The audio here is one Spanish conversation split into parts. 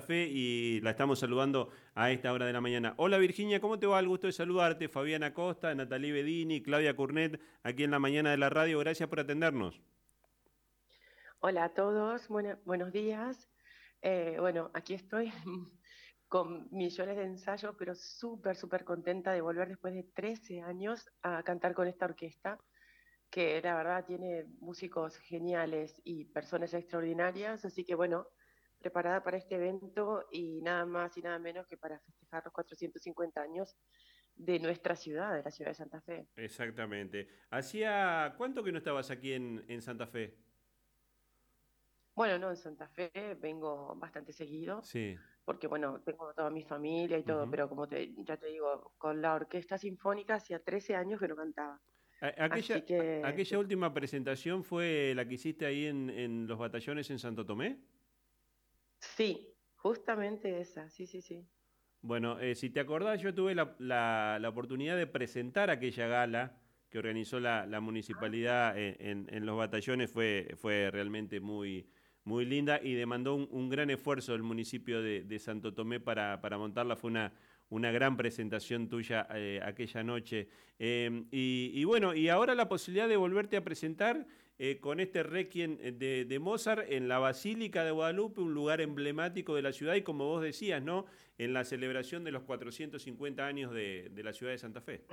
Fe y la estamos saludando a esta hora de la mañana. Hola Virginia, ¿cómo te va? El gusto de saludarte. Fabiana Costa, Natalie Bedini, Claudia Curnet, aquí en la mañana de la radio. Gracias por atendernos. Hola a todos, buenos días. Eh, bueno, aquí estoy con millones de ensayos, pero súper, súper contenta de volver después de 13 años a cantar con esta orquesta, que la verdad tiene músicos geniales y personas extraordinarias, así que bueno, preparada para este evento y nada más y nada menos que para festejar los 450 años de nuestra ciudad, de la ciudad de Santa Fe. Exactamente. ¿Hacía cuánto que no estabas aquí en, en Santa Fe? Bueno, no, en Santa Fe vengo bastante seguido. Sí. Porque, bueno, tengo toda mi familia y todo, pero como te, ya te digo, con la Orquesta Sinfónica hacía 13 años que no cantaba. Aquella, aquella última presentación fue la que hiciste ahí en, en los batallones en Santo Tomé. Sí, justamente esa, sí, sí, sí. Bueno, eh, si te acordás, yo tuve la, la, oportunidad de presentar aquella gala que organizó la, la municipalidad en, en, los batallones, fue, fue realmente muy, muy linda y demandó un, gran esfuerzo del municipio de, de Santo Tomé para, para montarla. Fue una, una gran presentación tuya eh, aquella noche. Em, y, bueno, y ahora la posibilidad de volverte a presentar eh, con este requiem de, Mozart en la Basílica de Guadalupe, un lugar emblemático de la ciudad y como vos decías, ¿no? En la celebración de los 450 años de, la ciudad de Santa Fe.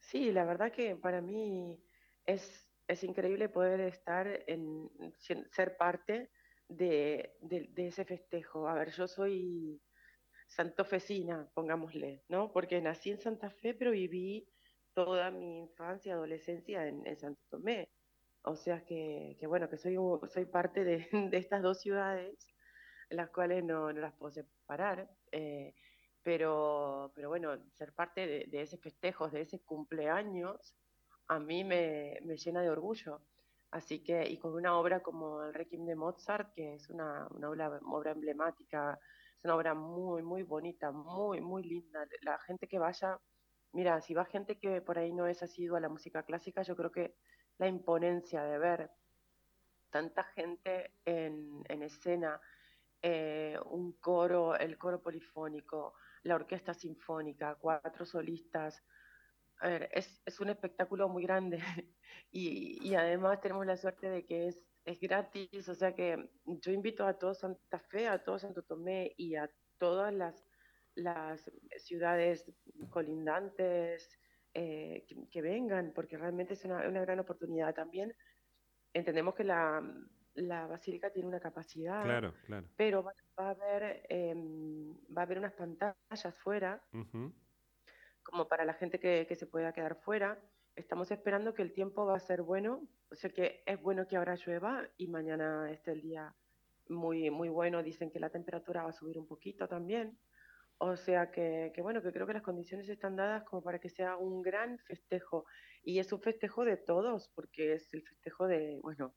Sí, la verdad que para mí es, es increíble poder estar en ser parte de, de ese festejo. A ver, yo soy santofecina, pongámosle, ¿no? Porque nací en Santa Fe, pero viví toda mi infancia y adolescencia en, Santo Tomé. O sea que, bueno, que soy, soy parte de, estas dos ciudades, las cuales no, las puedo separar. Eh, pero, pero bueno, ser parte de, ese festejo, de ese cumpleaños, a mí me, llena de orgullo. Así que, y con una obra como el Requiem de Mozart, que es una, una obra, obra emblemática es una obra muy, muy bonita, muy, muy linda. La gente que vaya, mira, si va gente que por ahí no es asiduo a la música clásica, yo creo que la imponencia de ver tanta gente en, escena, eh, un coro, el coro polifónico, la orquesta sinfónica, cuatro solistas, a ver, es, es un espectáculo muy grande. Y, y, además tenemos la suerte de que es es gratis, o sea que yo invito a todo Santa Fe, a todo Santo Tomé y a todas las, las ciudades colindantes eh, que, vengan, porque realmente es una, gran oportunidad. También entendemos que la, basílica tiene una capacidad, claro, claro. pero va, a haber em, va a haber unas pantallas fuera, como para la gente que, que se pueda quedar fuera. Estamos esperando que el tiempo va a ser bueno, o sea que es bueno que ahora llueva y mañana esté el día muy, muy bueno, dicen que la temperatura va a subir un poquito también, o sea que, bueno, que creo que las condiciones están dadas como para que sea un gran festejo y es un festejo de todos porque es el festejo de, bueno,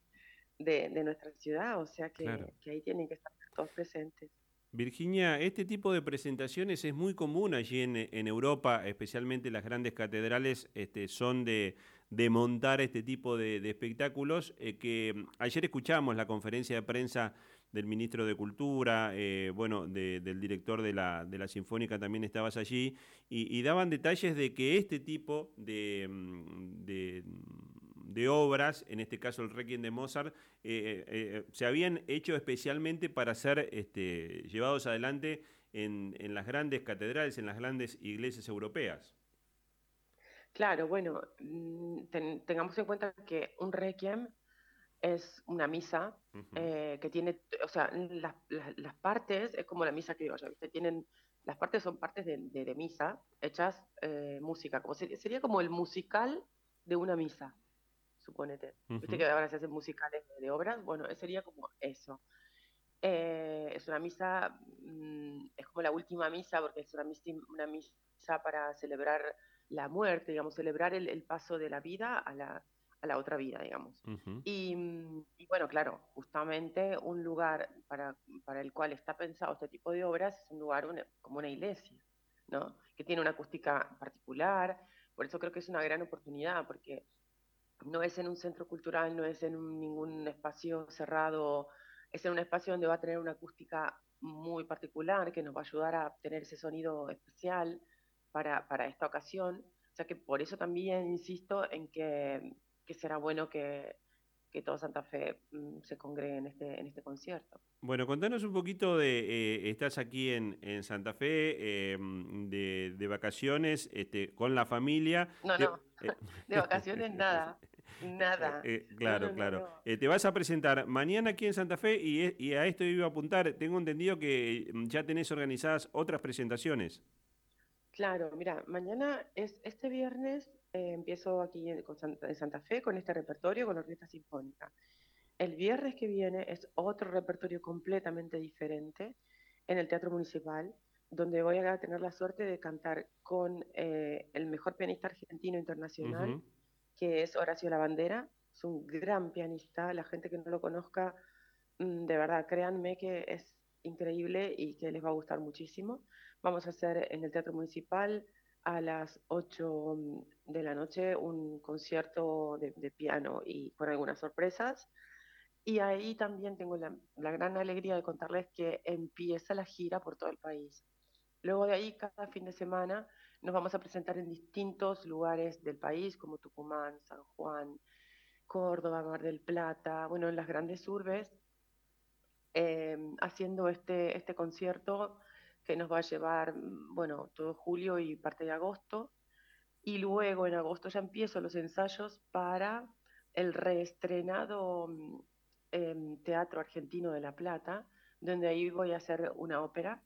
de, nuestra ciudad, o sea que, que ahí tienen que estar todos presentes. Virginia, este tipo de presentaciones es muy común allí en, Europa, especialmente las grandes catedrales este, son de, montar este tipo de, espectáculos. Eh, que mm, ayer escuchamos la conferencia de prensa del ministro de Cultura, eh, bueno, del director de la, de la Sinfónica también estabas allí, y, daban detalles de que este tipo de mm, de obras, en este caso el Requiem de Mozart, eh, eh, se habían hecho especialmente para ser este, llevados adelante en, las grandes catedrales, en las grandes iglesias europeas. Claro, bueno, mm, tengamos en cuenta que un Requiem es una misa que tiene, o sea, las, partes, es como la misa que ¿ya ¿viste? Tienen, las partes son partes de, misa hechas música, como sería como el musical de una misa suponete. Viste que ahora se hacen musicales de, obras, bueno, sería como eso. Eh, es una misa, mm, es como la última misa, porque es una misa, una misa para celebrar la muerte, digamos, celebrar el, paso de la vida a la, a la otra vida, digamos. y, bueno, claro, justamente un lugar para, para el cual está pensado este tipo de obras es un lugar como una iglesia, ¿no? Que tiene una acústica particular, por eso creo que es una gran oportunidad, porque no es en un centro cultural, no es en ningún espacio cerrado, es en un espacio donde va a tener una acústica muy particular que nos va a ayudar a tener ese sonido especial para, para esta ocasión. O sea que por eso también insisto en que, que será bueno que, que todo Santa Fe mm, se congregue en este, en este concierto. Bueno, contanos un poquito de, eh, estás aquí en, en Santa Fe, em, de, de, vacaciones, este, con la familia. No, no, eh, de vacaciones nada. Nada. Eh, claro, claro. te vas a presentar mañana aquí en Santa Fe y, y, a esto iba a apuntar. Tengo entendido que mm, ya tenés organizadas otras presentaciones. Claro, mira, mañana es este viernes eh, empiezo aquí en, Santa, Fe con este repertorio con Orquesta Sinfónica. El viernes que viene es otro repertorio completamente diferente en el Teatro Municipal, donde voy a tener la suerte de cantar con eh, el mejor pianista argentino internacional, que es Horacio Lavandera. Es un gran pianista, la gente que no lo conozca, mm, de verdad, créanme que es increíble y que les va a gustar muchísimo. Vamos a hacer en el Teatro Municipal a las 8 mm, de la noche un concierto de, piano y con algunas sorpresas. Y ahí también tengo la, gran alegría de contarles que empieza la gira por todo el país. Luego de ahí, cada fin de semana, nos vamos a presentar en distintos lugares del país, como Tucumán, San Juan, Córdoba, Mar del Plata, bueno, en las grandes urbes, eh, haciendo este, este concierto que nos va a llevar, mm, bueno, todo julio y parte de agosto. Y luego en agosto ya empiezo los ensayos para el reestrenado em, Teatro Argentino de La Plata, donde ahí voy a hacer una ópera,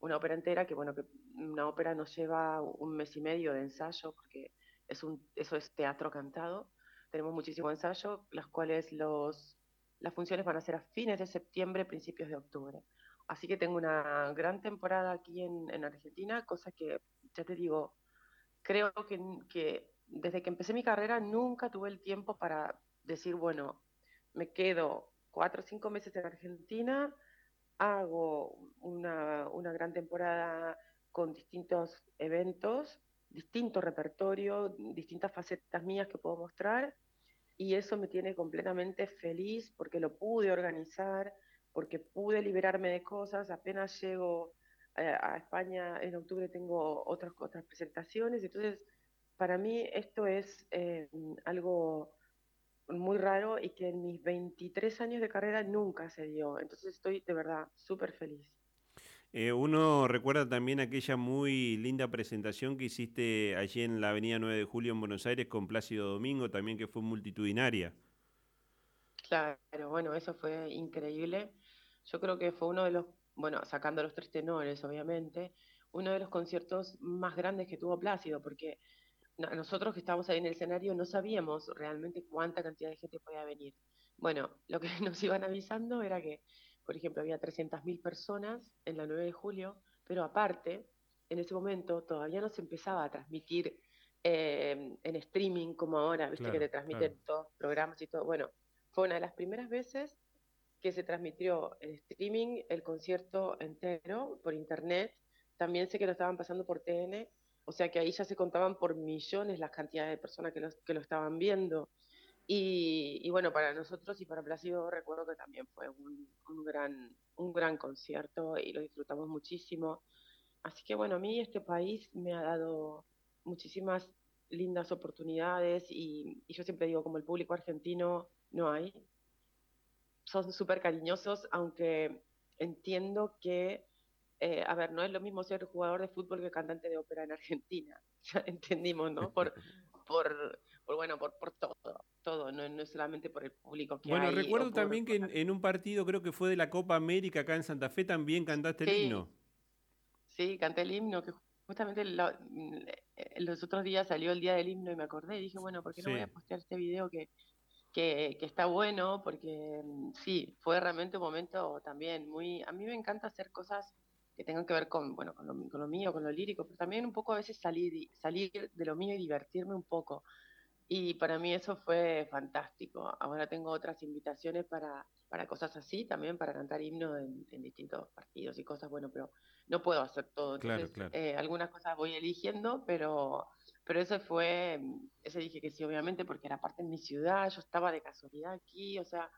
una ópera entera, que bueno, que una ópera nos lleva un mes y medio de ensayo, porque es un, eso es teatro cantado. Tenemos muchísimo ensayo, las cuales los, las funciones van a ser a fines de septiembre, principios de octubre. Así que tengo una gran temporada aquí en, Argentina, cosa que, ya te digo, creo que, que, desde que empecé mi carrera nunca tuve el tiempo para decir, bueno, me quedo cuatro o cinco meses en Argentina, hago una, una gran temporada con distintos eventos, distinto repertorio, distintas facetas mías que puedo mostrar, y eso me tiene completamente feliz porque lo pude organizar porque pude liberarme de cosas, apenas llego a, España en octubre tengo otras, otras presentaciones, entonces para mí esto es eh, algo muy raro y que en mis 23 años de carrera nunca se dio, entonces estoy de verdad súper feliz. Eh, uno recuerda también aquella muy linda presentación que hiciste allí en la Avenida 9 de Julio en Buenos Aires con Plácido Domingo, también que fue multitudinaria. Claro, bueno, eso fue increíble. Yo creo que fue uno de los, bueno, sacando los tres tenores, obviamente, uno de los conciertos más grandes que tuvo Plácido, porque nosotros que estábamos ahí en el escenario no sabíamos realmente cuánta cantidad de gente podía venir. Bueno, lo que nos iban avisando era que, por ejemplo, había 300.000 personas en la 9 de julio, pero aparte, en ese momento todavía no se empezaba a transmitir eh, en streaming como ahora, viste que te transmiten todos programas y todo. Bueno, fue una de las primeras veces que se transmitió en streaming el concierto entero por internet. También sé que lo estaban pasando por TN, o sea que ahí ya se contaban por millones las cantidades de personas que, que lo estaban viendo. Y, bueno, para nosotros y para Plácido recuerdo que también fue un, un, gran, un gran concierto y lo disfrutamos muchísimo. Así que bueno, a mí este país me ha dado muchísimas lindas oportunidades y, y yo siempre digo, como el público argentino no hay, son súper cariñosos, aunque entiendo que, eh, a ver, no es lo mismo ser jugador de fútbol que cantante de ópera en Argentina. Ya entendimos, ¿no? Por, por, bueno, por, por todo, todo, no, no, es solamente por el público que Bueno, recuerdo también que en, un partido, creo que fue de la Copa América acá en Santa Fe, también cantaste el himno. Sí, canté el himno, que justamente los otros días salió el día del himno y me acordé y dije, bueno, ¿por qué no voy a postear este video que, que, está bueno porque mm, sí, fue realmente un momento también muy... A mí me encanta hacer cosas que tengan que ver con, bueno, con lo, con lo mío, con lo lírico, pero también un poco a veces salir, salir de lo mío y divertirme un poco. Y para mí eso fue fantástico. Ahora tengo otras invitaciones para, para cosas así, también para cantar himno en, distintos partidos y cosas, bueno, pero no puedo hacer todo. Entonces, eh, algunas cosas voy eligiendo, pero pero eso fue, ese dije que sí, obviamente, porque era parte de mi ciudad, yo estaba de casualidad aquí, o sea,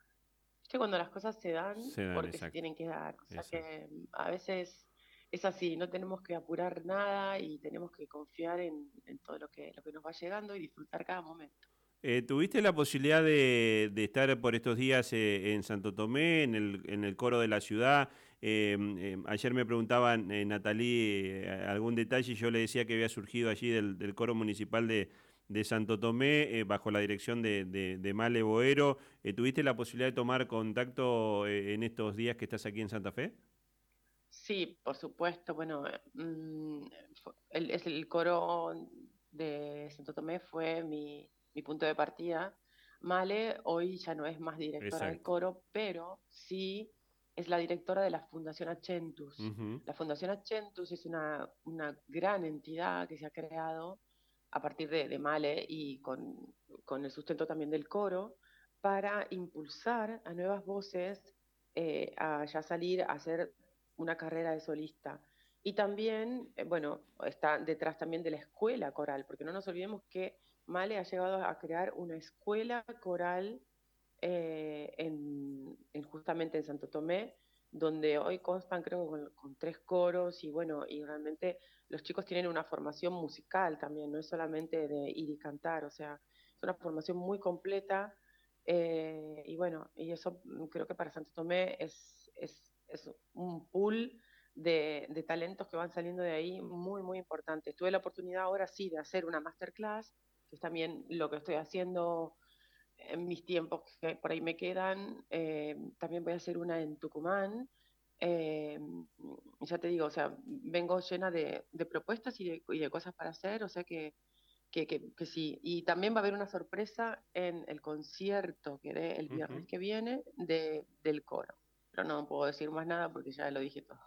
que cuando las cosas se dan, porque se tienen que dar. O sea que mm, a veces es así, no tenemos que apurar nada y tenemos que confiar en, todo lo que, lo que nos va llegando y disfrutar cada momento. Eh, ¿Tuviste la posibilidad de, estar por estos días eh, en Santo Tomé, en el, coro de la ciudad? Eh, ayer me preguntaban, Natalí, algún detalle y yo le decía que había surgido allí del coro municipal de, Santo Tomé bajo la dirección de, de, Male Boero. ¿Tuviste la posibilidad de tomar contacto en estos días que estás aquí en Santa Fe? Sí, por supuesto. Bueno, mm, el, coro de Santo Tomé fue mi, punto de partida. Male hoy ya no es más directora del coro, pero sí es la directora de la Fundación Achentus. La Fundación Achentus es una, una gran entidad que se ha creado a partir de, Male y con, el sustento también del coro, para impulsar a nuevas voces eh, a ya salir a hacer una carrera de solista. Y también, eh, bueno, está detrás también de la escuela coral, porque no nos olvidemos que Male ha llegado a crear una escuela coral eh, en, justamente en Santo Tomé, donde hoy constan creo con, tres coros y bueno, y realmente los chicos tienen una formación musical también, no es solamente de ir y cantar, o sea, es una formación muy completa eh, y bueno, y eso creo que para Santo Tomé es, es, es un pool de, de, talentos que van saliendo de ahí muy, muy importante. Tuve la oportunidad ahora sí de hacer una masterclass, que es también lo que estoy haciendo en mis tiempos que por ahí me quedan. Eh, también voy a hacer una en Tucumán. Eh, ya te digo, o sea, vengo llena de, propuestas y de, cosas para hacer, o sea que, que, que, sí. Y también va a haber una sorpresa en el concierto que dé el viernes que viene de, del coro. Pero no puedo decir más nada porque ya lo dije todo.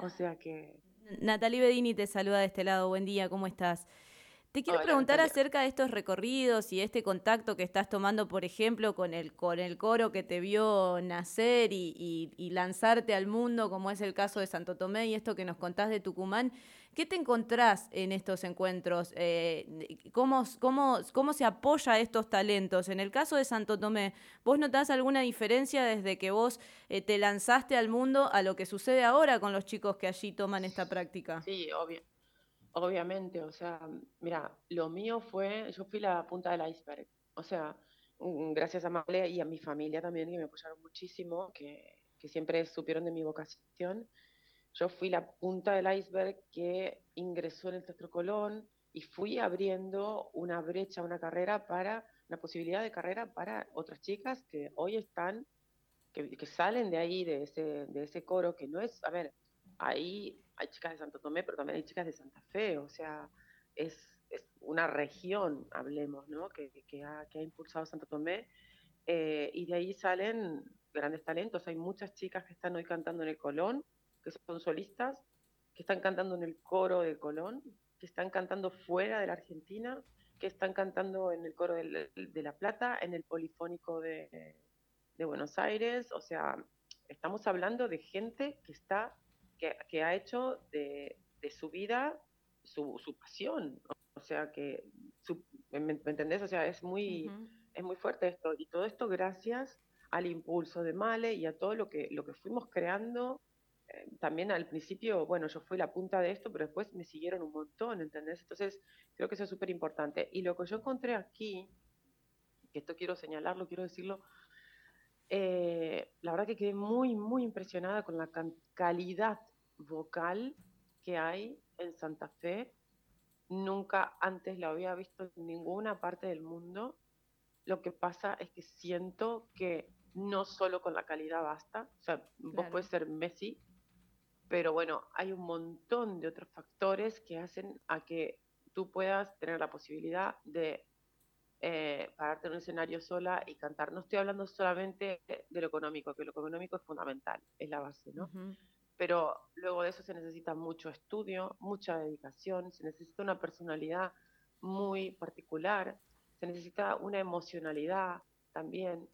o sea que... Natalie Bedini te saluda de este lado. Buen día, ¿cómo estás? Te quiero preguntar acerca de estos recorridos y este contacto que estás tomando, por ejemplo, con el, con el coro que te vio nacer y, lanzarte al mundo, como es el caso de Santo Tomé y esto que nos contás de Tucumán. ¿Qué te encontrás en estos encuentros? Eh, ¿cómo, cómo, cómo se apoya a estos talentos? En el caso de Santo Tomé, ¿vos notás alguna diferencia desde que vos eh, te lanzaste al mundo a lo que sucede ahora con los chicos que allí toman esta práctica? Sí, obvio. Obviamente, o sea, mira, lo mío fue, yo fui la punta del iceberg, o sea, mm, gracias a Male y a mi familia también, que me apoyaron muchísimo, que, siempre supieron de mi vocación. Yo fui la punta del iceberg que ingresó en el Teatro Colón y fui abriendo una brecha, una carrera para, una posibilidad de carrera para otras chicas que hoy están, que, que salen de ahí, de ese, de ese coro, que no es, a ver, ahí hay chicas de Santo Tomé, pero también hay chicas de Santa Fe, o sea, es, una región, hablemos, ¿no? Que, ha, impulsado Santo Tomé, eh, y de ahí salen grandes talentos. Hay muchas chicas que están hoy cantando en el Colón, que son solistas, que están cantando en el coro del Colón, que están cantando fuera de la Argentina, que están cantando en el coro de, La Plata, en el Polifónico de, de Buenos Aires, o sea, estamos hablando de gente que está que, ha hecho de, su vida su, pasión. O sea, que, ¿me, entendés? O sea, es muy, es muy fuerte esto. Y todo esto gracias al impulso de Male y a todo lo que, lo que fuimos creando. Eh, también al principio, bueno, yo fui la punta de esto, pero después me siguieron un montón, ¿entendés? Entonces, creo que eso es súper importante. Y lo que yo encontré aquí, que esto quiero señalarlo, quiero decirlo, eh, la verdad que quedé muy, muy impresionada con la calidad vocal que hay en Santa Fe. Nunca antes la había visto en ninguna parte del mundo. Lo que pasa es que siento que no solo con la calidad basta. O sea, vos puedes ser Messi, pero bueno, hay un montón de otros factores que hacen a que tú puedas tener la posibilidad de eh, pararte en un escenario sola y cantar. No estoy hablando solamente de lo económico, que lo económico es fundamental, es la base, ¿no? Pero luego de eso se necesita mucho estudio, mucha dedicación, se necesita una personalidad muy particular, se necesita una emocionalidad también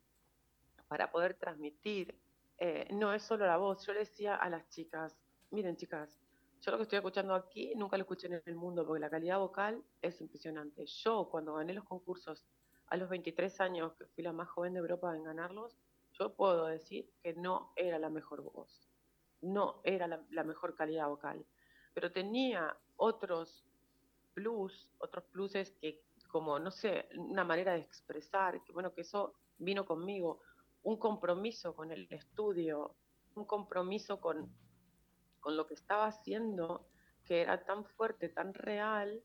para poder transmitir. Eh, no es solo la voz, yo le decía a las chicas, miren chicas, yo lo que estoy escuchando aquí nunca lo escuché en el mundo porque la calidad vocal es impresionante. Yo cuando gané los concursos a los 23 años, que fui la más joven de Europa en ganarlos, yo puedo decir que no era la mejor voz, no era la, mejor calidad vocal, pero tenía otros plus, otros pluses que como, no sé, una manera de expresar, que bueno, que eso vino conmigo, un compromiso con el estudio, un compromiso con, con lo que estaba haciendo, que era tan fuerte, tan real,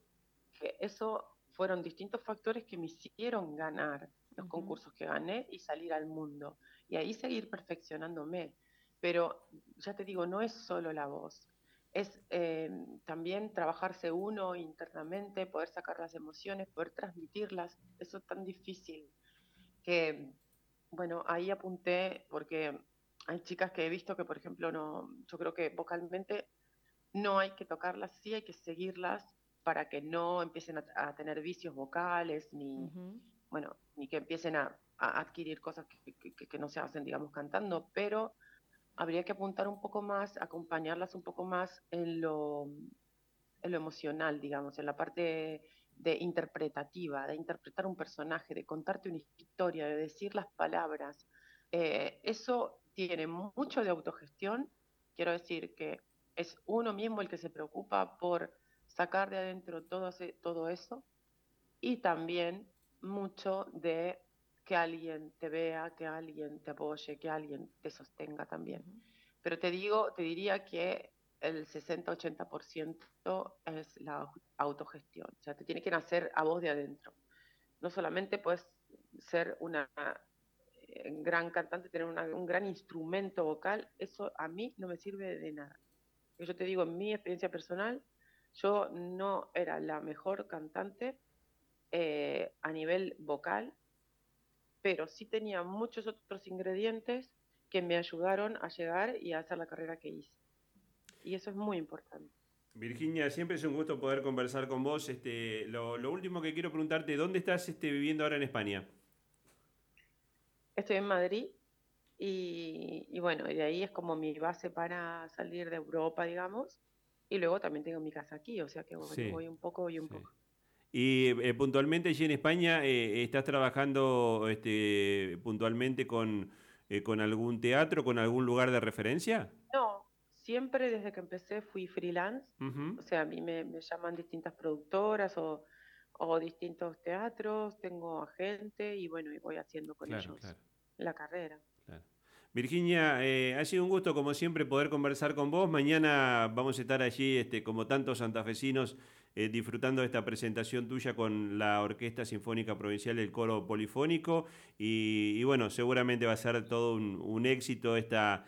que eso fueron distintos factores que me hicieron ganar los concursos que gané y salir al mundo. Y ahí seguir perfeccionándome. Pero ya te digo, no es solo la voz, es eh, también trabajarse uno internamente, poder sacar las emociones, poder transmitirlas. Eso es tan difícil que, bueno, ahí apunté porque hay chicas que he visto que, por ejemplo, no, yo creo que vocalmente no hay que tocarlas, sí hay que seguirlas para que no empiecen a, tener vicios vocales, ni, bueno, ni que empiecen a, adquirir cosas que, no se hacen, digamos, cantando, pero habría que apuntar un poco más, acompañarlas un poco más en lo, en lo emocional, digamos, en la parte de interpretativa, de interpretar un personaje, de contarte una historia, de decir las palabras. Eh, eso tiene mucho de autogestión. Quiero decir que es uno mismo el que se preocupa por sacar de adentro todo, todo eso y también mucho de que alguien te vea, que alguien te apoye, que alguien te sostenga también. Pero te digo, te diría que el 60-80% es la autogestión, o sea, te tiene que nacer a vos de adentro. No solamente puedes ser una eh, gran cantante, tener un gran instrumento vocal, eso a mí no me sirve de nada. Yo te digo, en mi experiencia personal, yo no era la mejor cantante eh, a nivel vocal, pero sí tenía muchos otros ingredientes que me ayudaron a llegar y a hacer la carrera que hice. Y eso es muy importante. Virginia, siempre es un gusto poder conversar con vos. Este, lo, último que quiero preguntarte, ¿dónde estás este, viviendo ahora en España? Estoy en Madrid y, y, bueno, de ahí es como mi base para salir de Europa, digamos. Y luego también tengo mi casa aquí, o sea que voy un poco y un poco. Y eh, puntualmente allí en España, eh, ¿estás trabajando este, puntualmente con, eh, con algún teatro, con algún lugar de referencia? No, siempre desde que empecé fui freelance. O sea, a mí me, llaman distintas productoras o, distintos teatros, tengo agente y bueno, y voy haciendo con ellos la carrera. Virginia, eh, ha sido un gusto como siempre poder conversar con vos. Mañana vamos a estar allí, este, como tantos santafesinos, eh, disfrutando de esta presentación tuya con la Orquesta Sinfónica Provincial, el Coro Polifónico. Y, bueno, seguramente va a ser todo un, éxito esta,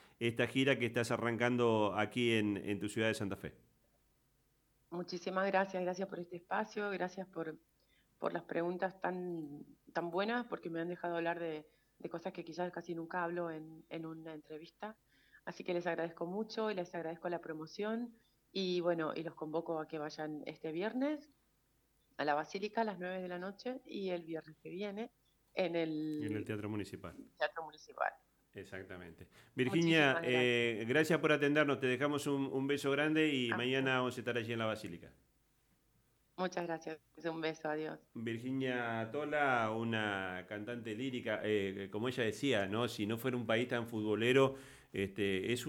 gira que estás arrancando aquí en, tu ciudad de Santa Fe. Muchísimas gracias, gracias por este espacio, gracias por, las preguntas tan, buenas, porque me han dejado hablar de cosas que quizás casi nunca hablo en una entrevista. Así que les agradezco mucho y les agradezco la promoción y bueno, y los convoco a que vayan este viernes a la Basílica a las 9 de la noche y el viernes que viene en el, en el Teatro Municipal. Teatro Municipal. Exactamente. Virginia, gracias. Eh, gracias. por atendernos. Te dejamos un, un beso grande y mañana vamos a estar allí en la Basílica. Muchas gracias. Un beso, adiós. Virginia Tola, una cantante lírica, eh, como ella decía, ¿no? Si no fuera un país tan futbolero, este, es